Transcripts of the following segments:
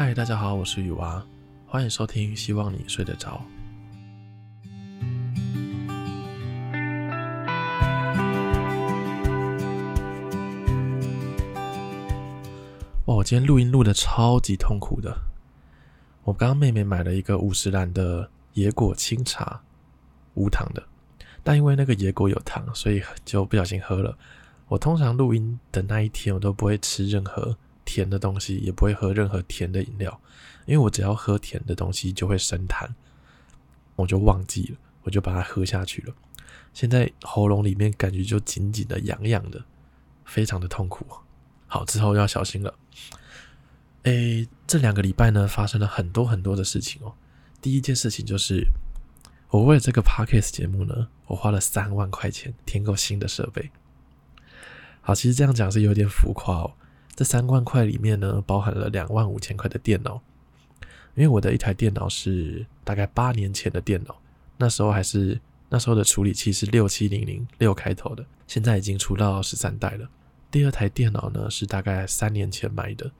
嗨，大家好，我是雨娃，欢迎收听，希望你睡得着。哇，我今天录音录得超级痛苦的。我刚刚妹妹买了一个五十岚的野果清茶，无糖的，但因为那个野果有糖，所以就不小心喝了。我通常录音的那一天，我都不会吃任何。甜的东西也不会喝任何甜的饮料，因为我只要喝甜的东西就会生痰，我就忘记了，我就把它喝下去了。现在喉咙里面感觉就紧紧的、痒痒的，非常的痛苦。好，之后要小心了。诶，这两个礼拜呢，发生了很多很多的事情哦。第一件事情就是，我为了这个 Podcast 节目呢，我花了三万块钱添购新的设备。好，其实这样讲是有点浮夸哦。这三万块里面呢，包含了两万五千块的电脑，因为我的一台电脑是大概八年前的电脑，那时候还是那时候的处理器是六七零零六开头的，现在已经出到十三代了。第二台电脑呢是大概三年前买的，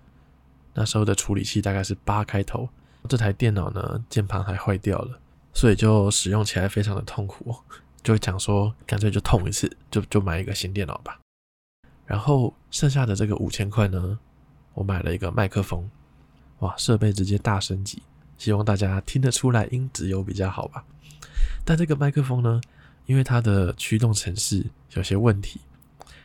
那时候的处理器大概是八开头。这台电脑呢键盘还坏掉了，所以就使用起来非常的痛苦，就讲说干脆就痛一次，就就买一个新电脑吧。然后剩下的这个五千块呢，我买了一个麦克风，哇，设备直接大升级，希望大家听得出来音质有比较好吧。但这个麦克风呢，因为它的驱动程式有些问题，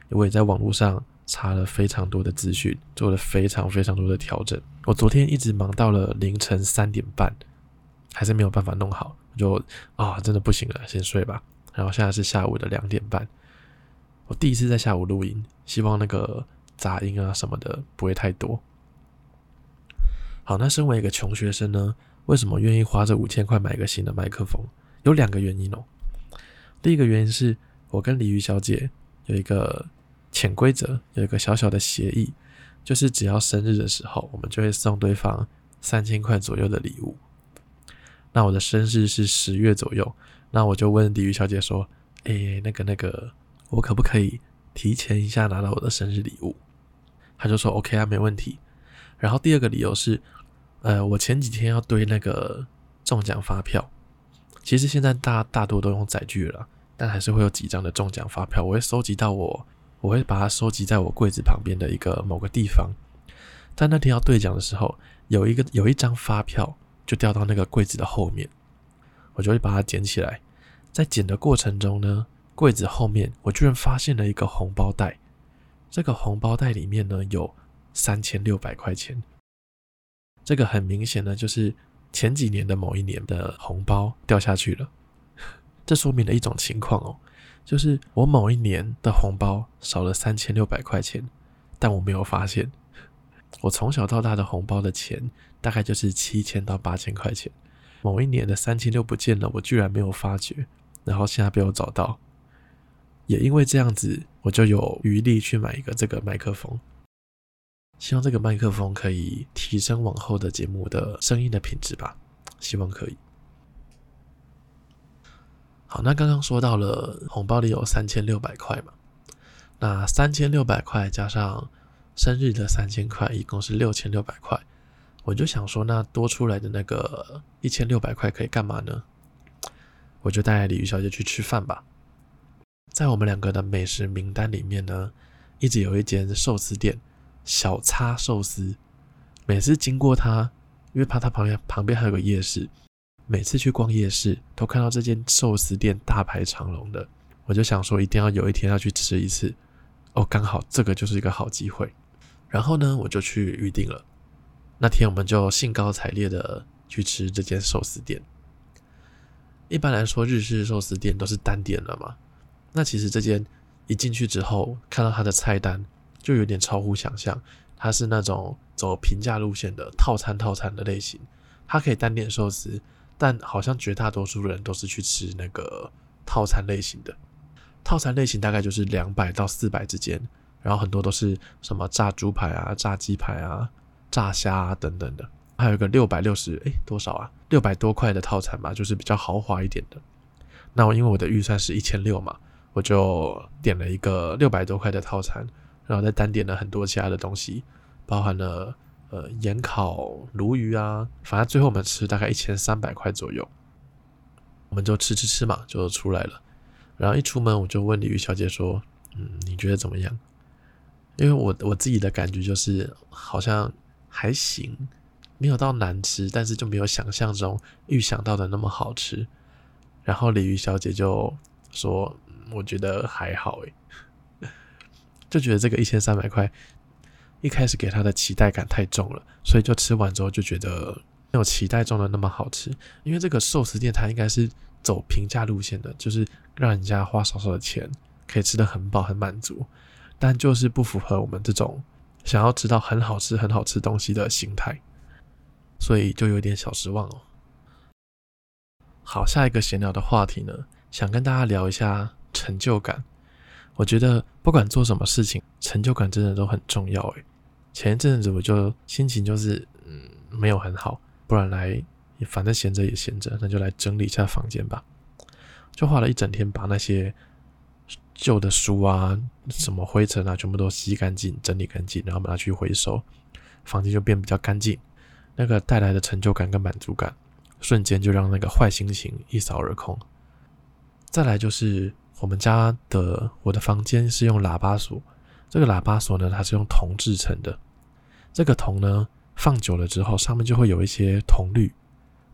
我也在网络上查了非常多的资讯，做了非常非常多的调整。我昨天一直忙到了凌晨三点半，还是没有办法弄好，就啊，真的不行了，先睡吧。然后现在是下午的两点半。我第一次在下午录音，希望那个杂音啊什么的不会太多。好，那身为一个穷学生呢，为什么愿意花这五千块买一个新的麦克风？有两个原因哦。第一个原因是我跟鲤鱼小姐有一个潜规则，有一个小小的协议，就是只要生日的时候，我们就会送对方三千块左右的礼物。那我的生日是十月左右，那我就问鲤鱼小姐说：“诶，那个那个。”我可不可以提前一下拿到我的生日礼物？他就说 OK 啊，没问题。然后第二个理由是，呃，我前几天要堆那个中奖发票。其实现在大大多都用载具了，但还是会有几张的中奖发票。我会收集到我，我会把它收集在我柜子旁边的一个某个地方。但那天要兑奖的时候，有一个有一张发票就掉到那个柜子的后面，我就会把它捡起来。在捡的过程中呢，柜子后面，我居然发现了一个红包袋。这个红包袋里面呢，有三千六百块钱。这个很明显呢就是前几年的某一年的红包掉下去了。这说明了一种情况哦，就是我某一年的红包少了三千六百块钱，但我没有发现。我从小到大的红包的钱大概就是七千到八千块钱。某一年的三千六不见了，我居然没有发觉，然后现在被我找到。也因为这样子，我就有余力去买一个这个麦克风。希望这个麦克风可以提升往后的节目的声音的品质吧，希望可以。好，那刚刚说到了红包里有三千六百块嘛，那三千六百块加上生日的三千块，一共是六千六百块。我就想说，那多出来的那个一千六百块可以干嘛呢？我就带鲤鱼小姐去吃饭吧。在我们两个的美食名单里面呢，一直有一间寿司店，小叉寿司。每次经过它，因为怕它旁边旁边还有个夜市，每次去逛夜市都看到这间寿司店大排长龙的，我就想说一定要有一天要去吃一次。哦，刚好这个就是一个好机会。然后呢，我就去预定了。那天我们就兴高采烈的去吃这间寿司店。一般来说，日式寿司店都是单点的嘛。那其实这间一进去之后，看到它的菜单就有点超乎想象，它是那种走平价路线的套餐套餐的类型，它可以单点寿司，但好像绝大多数人都是去吃那个套餐类型的。套餐类型大概就是两百到四百之间，然后很多都是什么炸猪排啊、炸鸡排啊、炸虾啊等等的，还有一个六百六十，诶，多少啊？六百多块的套餐吧，就是比较豪华一点的。那我因为我的预算是一千六嘛。我就点了一个六百多块的套餐，然后再单点了很多其他的东西，包含了呃盐烤鲈鱼啊，反正最后我们吃大概一千三百块左右，我们就吃吃吃嘛，就出来了。然后一出门我就问鲤鱼小姐说：“嗯，你觉得怎么样？”因为我我自己的感觉就是好像还行，没有到难吃，但是就没有想象中预想到的那么好吃。然后鲤鱼小姐就说：“我觉得还好，诶，就觉得这个一千三百块，一开始给他的期待感太重了，所以就吃完之后就觉得没有期待中的那么好吃。因为这个寿司店它应该是走平价路线的，就是让人家花少少的钱可以吃得很饱很满足。”但就是不符合我们这种想要吃到很好吃、很好吃东西的心态，所以就有点小失望哦。好，下一个闲聊的话题呢，想跟大家聊一下成就感。我觉得不管做什么事情，成就感真的都很重要。诶，前一阵子我就心情就是嗯没有很好，不然来反正闲着也闲着，那就来整理一下房间吧。就花了一整天把那些。旧的书啊，什么灰尘啊，全部都吸干净、整理干净，然后把它去回收，房间就变比较干净。那个带来的成就感跟满足感，瞬间就让那个坏心情一扫而空。再来就是我们家的我的房间是用喇叭锁，这个喇叭锁呢，它是用铜制成的。这个铜呢，放久了之后，上面就会有一些铜绿，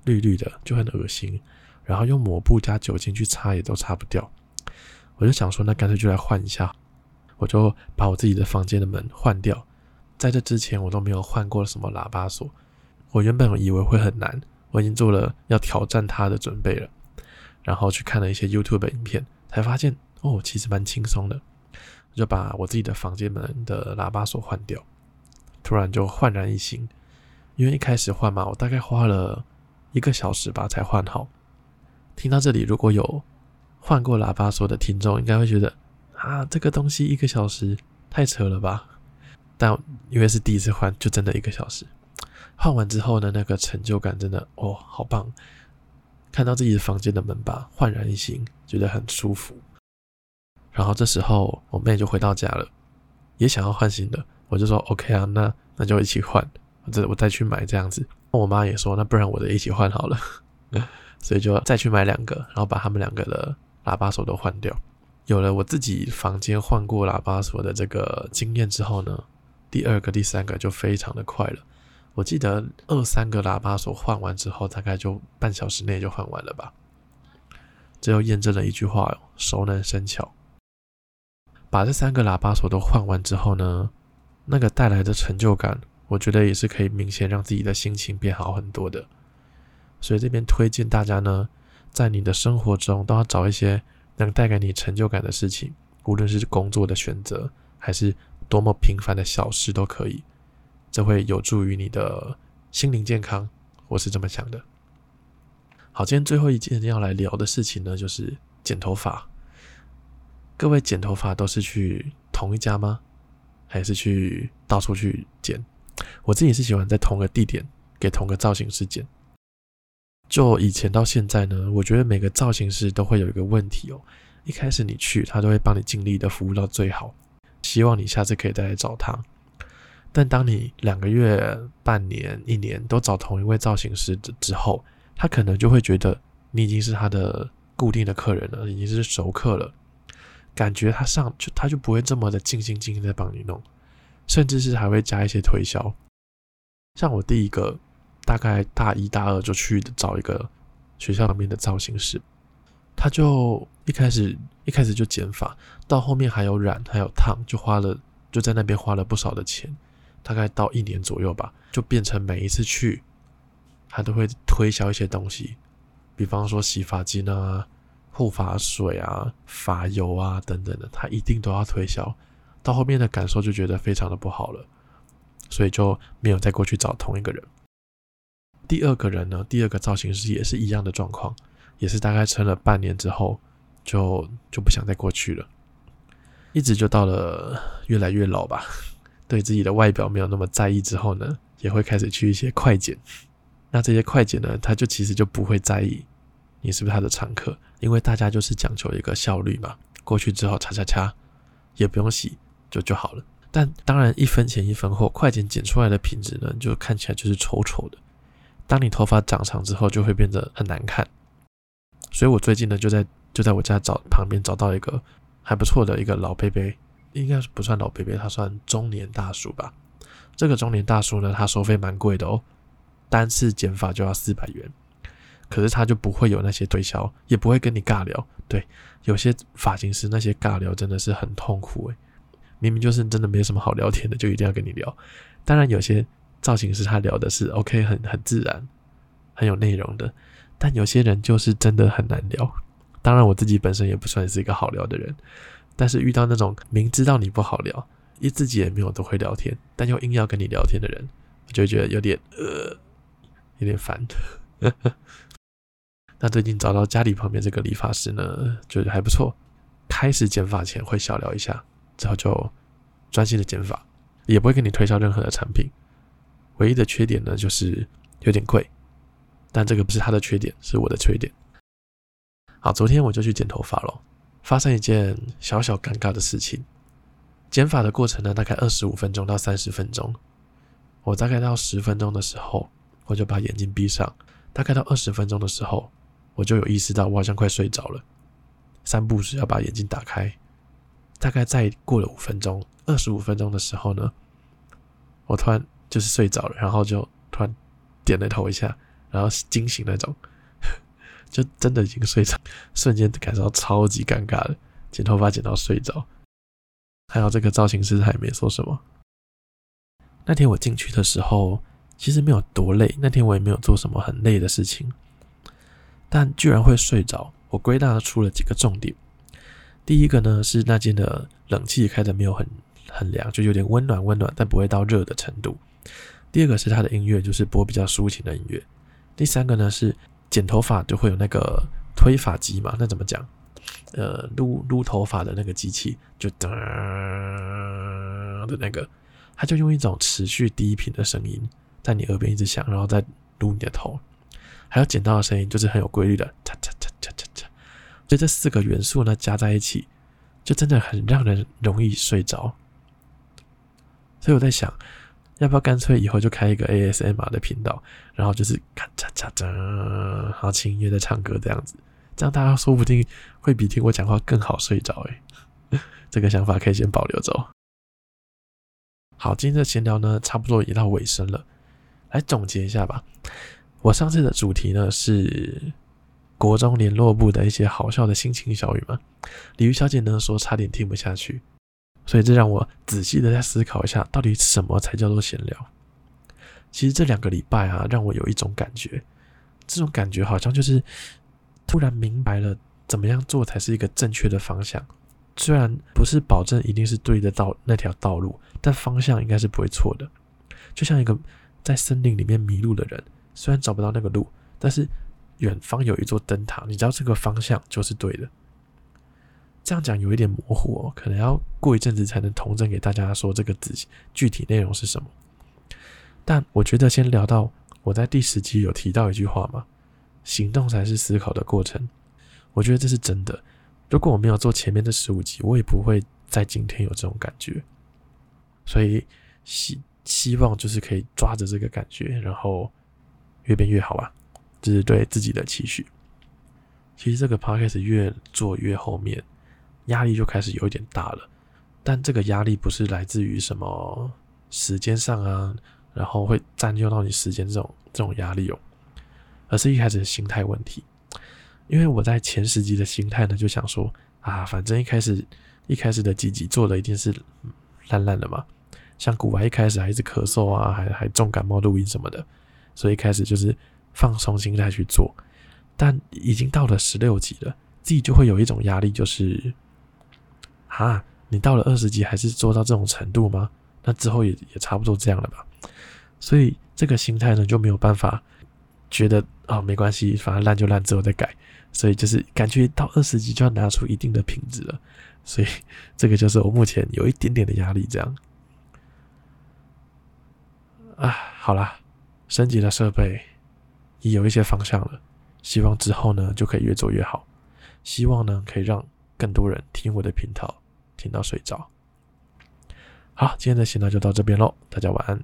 绿绿的，就很恶心。然后用抹布加酒精去擦，也都擦不掉。我就想说，那干脆就来换一下。我就把我自己的房间的门换掉。在这之前，我都没有换过什么喇叭锁。我原本以为会很难，我已经做了要挑战它的准备了。然后去看了一些 YouTube 的影片，才发现哦，其实蛮轻松的。我就把我自己的房间门的喇叭锁换掉，突然就焕然一新。因为一开始换嘛，我大概花了一个小时吧才换好。听到这里，如果有换过喇叭锁的听众应该会觉得啊，这个东西一个小时太扯了吧？但因为是第一次换，就真的一个小时。换完之后呢，那个成就感真的哦，好棒！看到自己的房间的门把焕然一新，觉得很舒服。然后这时候我妹就回到家了，也想要换新的，我就说 OK 啊，那那就一起换，或者我再去买这样子。我妈也说，那不然我的一起换好了，所以就再去买两个，然后把他们两个的。喇叭锁都换掉，有了我自己房间换过喇叭锁的这个经验之后呢，第二个、第三个就非常的快了。我记得二三个喇叭手换完之后，大概就半小时内就换完了吧。这又验证了一句话：熟能生巧。把这三个喇叭锁都换完之后呢，那个带来的成就感，我觉得也是可以明显让自己的心情变好很多的。所以这边推荐大家呢。在你的生活中，都要找一些能带给你成就感的事情，无论是工作的选择，还是多么平凡的小事都可以，这会有助于你的心灵健康。我是这么想的。好，今天最后一件要来聊的事情呢，就是剪头发。各位剪头发都是去同一家吗？还是去到处去剪？我自己是喜欢在同个地点给同个造型师剪。就以前到现在呢，我觉得每个造型师都会有一个问题哦。一开始你去，他都会帮你尽力的服务到最好，希望你下次可以再来找他。但当你两个月、半年、一年都找同一位造型师之后，他可能就会觉得你已经是他的固定的客人了，已经是熟客了，感觉他上就他就不会这么的尽心尽力在帮你弄，甚至是还会加一些推销。像我第一个。大概大一、大二就去找一个学校里面的造型师，他就一开始一开始就剪发，到后面还有染还有烫，就花了就在那边花了不少的钱，大概到一年左右吧，就变成每一次去，他都会推销一些东西，比方说洗发精啊、护发水啊、发油啊等等的，他一定都要推销。到后面的感受就觉得非常的不好了，所以就没有再过去找同一个人。第二个人呢，第二个造型师也是一样的状况，也是大概撑了半年之后，就就不想再过去了，一直就到了越来越老吧，对自己的外表没有那么在意之后呢，也会开始去一些快剪。那这些快剪呢，他就其实就不会在意你是不是他的常客，因为大家就是讲求一个效率嘛，过去之后擦擦擦，也不用洗就就好了。但当然一分钱一分货，快剪剪出来的品质呢，就看起来就是丑丑的。当你头发长长之后，就会变得很难看。所以我最近呢，就在就在我家找旁边找到一个还不错的一个老伯伯，应该是不算老伯伯，他算中年大叔吧。这个中年大叔呢，他收费蛮贵的哦，单次剪发就要四百元。可是他就不会有那些推销，也不会跟你尬聊。对，有些发型师那些尬聊真的是很痛苦诶，明明就是真的没什么好聊天的，就一定要跟你聊。当然有些造型师他聊的是 OK，很很自然，很有内容的。但有些人就是真的很难聊。当然我自己本身也不算是一个好聊的人，但是遇到那种明知道你不好聊，一自己也没有都会聊天，但又硬要跟你聊天的人，我就觉得有点呃，有点烦。那最近找到家里旁边这个理发师呢，觉得还不错。开始剪发前会小聊一下，之后就专心的剪发，也不会跟你推销任何的产品。唯一的缺点呢，就是有点贵，但这个不是他的缺点，是我的缺点。好，昨天我就去剪头发了，发生一件小小尴尬的事情。减法的过程呢，大概二十五分钟到三十分钟。我大概到十分钟的时候，我就把眼睛闭上。大概到二十分钟的时候，我就有意识到，我好像快睡着了。三步时要把眼睛打开。大概再过了五分钟，二十五分钟的时候呢，我突然就是睡着了，然后就突然点了头一下，然后惊醒那种，就真的已经睡着，瞬间感受到超级尴尬的，剪头发剪到睡着。还有这个造型师他也没说什么。那天我进去的时候，其实没有多累，那天我也没有做什么很累的事情。但居然会睡着，我归纳出了几个重点。第一个呢，是那间的冷气开的没有很很凉，就有点温暖温暖，但不会到热的程度。第二个是他的音乐，就是播比较抒情的音乐。第三个呢，是剪头发就会有那个推发机嘛，那怎么讲？呃，撸撸头发的那个机器，就噔的那个，它就用一种持续低频的声音在你耳边一直响，然后再撸你的头。还有剪刀的声音，就是很有规律的，嚓嚓嚓嚓嚓嚓。所以这四个元素呢，加在一起，就真的很让人容易睡着。所以我在想，要不要干脆以后就开一个 ASMR 的频道，然后就是咔嚓嚓嚓，然后轻音乐在唱歌这样子，这样大家说不定会比听我讲话更好睡着。诶，这个想法可以先保留着。好，今天的闲聊呢，差不多也到尾声了，来总结一下吧。我上次的主题呢，是国中联络部的一些好笑的心情小语嘛。鲤鱼小姐呢说差点听不下去，所以这让我仔细的再思考一下，到底什么才叫做闲聊？其实这两个礼拜啊，让我有一种感觉，这种感觉好像就是突然明白了怎么样做才是一个正确的方向。虽然不是保证一定是对的道那条道路，但方向应该是不会错的。就像一个在森林里面迷路的人。虽然找不到那个路，但是远方有一座灯塔，你知道这个方向就是对的。这样讲有一点模糊哦，可能要过一阵子才能统整给大家说这个字具体内容是什么。但我觉得先聊到我在第十集有提到一句话嘛，行动才是思考的过程。我觉得这是真的。如果我没有做前面的十五集，我也不会在今天有这种感觉。所以希希望就是可以抓着这个感觉，然后。越变越好吧，这是对自己的期许。其实这个 podcast 越做越后面，压力就开始有一点大了。但这个压力不是来自于什么时间上啊，然后会占用到你时间这种这种压力哦，而是一开始的心态问题。因为我在前十集的心态呢，就想说啊，反正一开始一开始的几集做的一定是烂烂的嘛，像古玩一开始还一直咳嗽啊，还还重感冒录音什么的。所以一开始就是放松心态去做，但已经到了十六集了，自己就会有一种压力，就是，啊，你到了二十级还是做到这种程度吗？那之后也也差不多这样了吧。所以这个心态呢，就没有办法觉得啊、没关系，反正烂就烂，之后再改。所以就是感觉到二十级就要拿出一定的品质了，所以这个就是我目前有一点点的压力，这样。啊，好啦。升级了设备也有一些方向了，希望之后呢就可以越做越好。希望呢可以让更多人听我的频道听到睡着。好，今天的闲聊就到这边喽，大家晚安。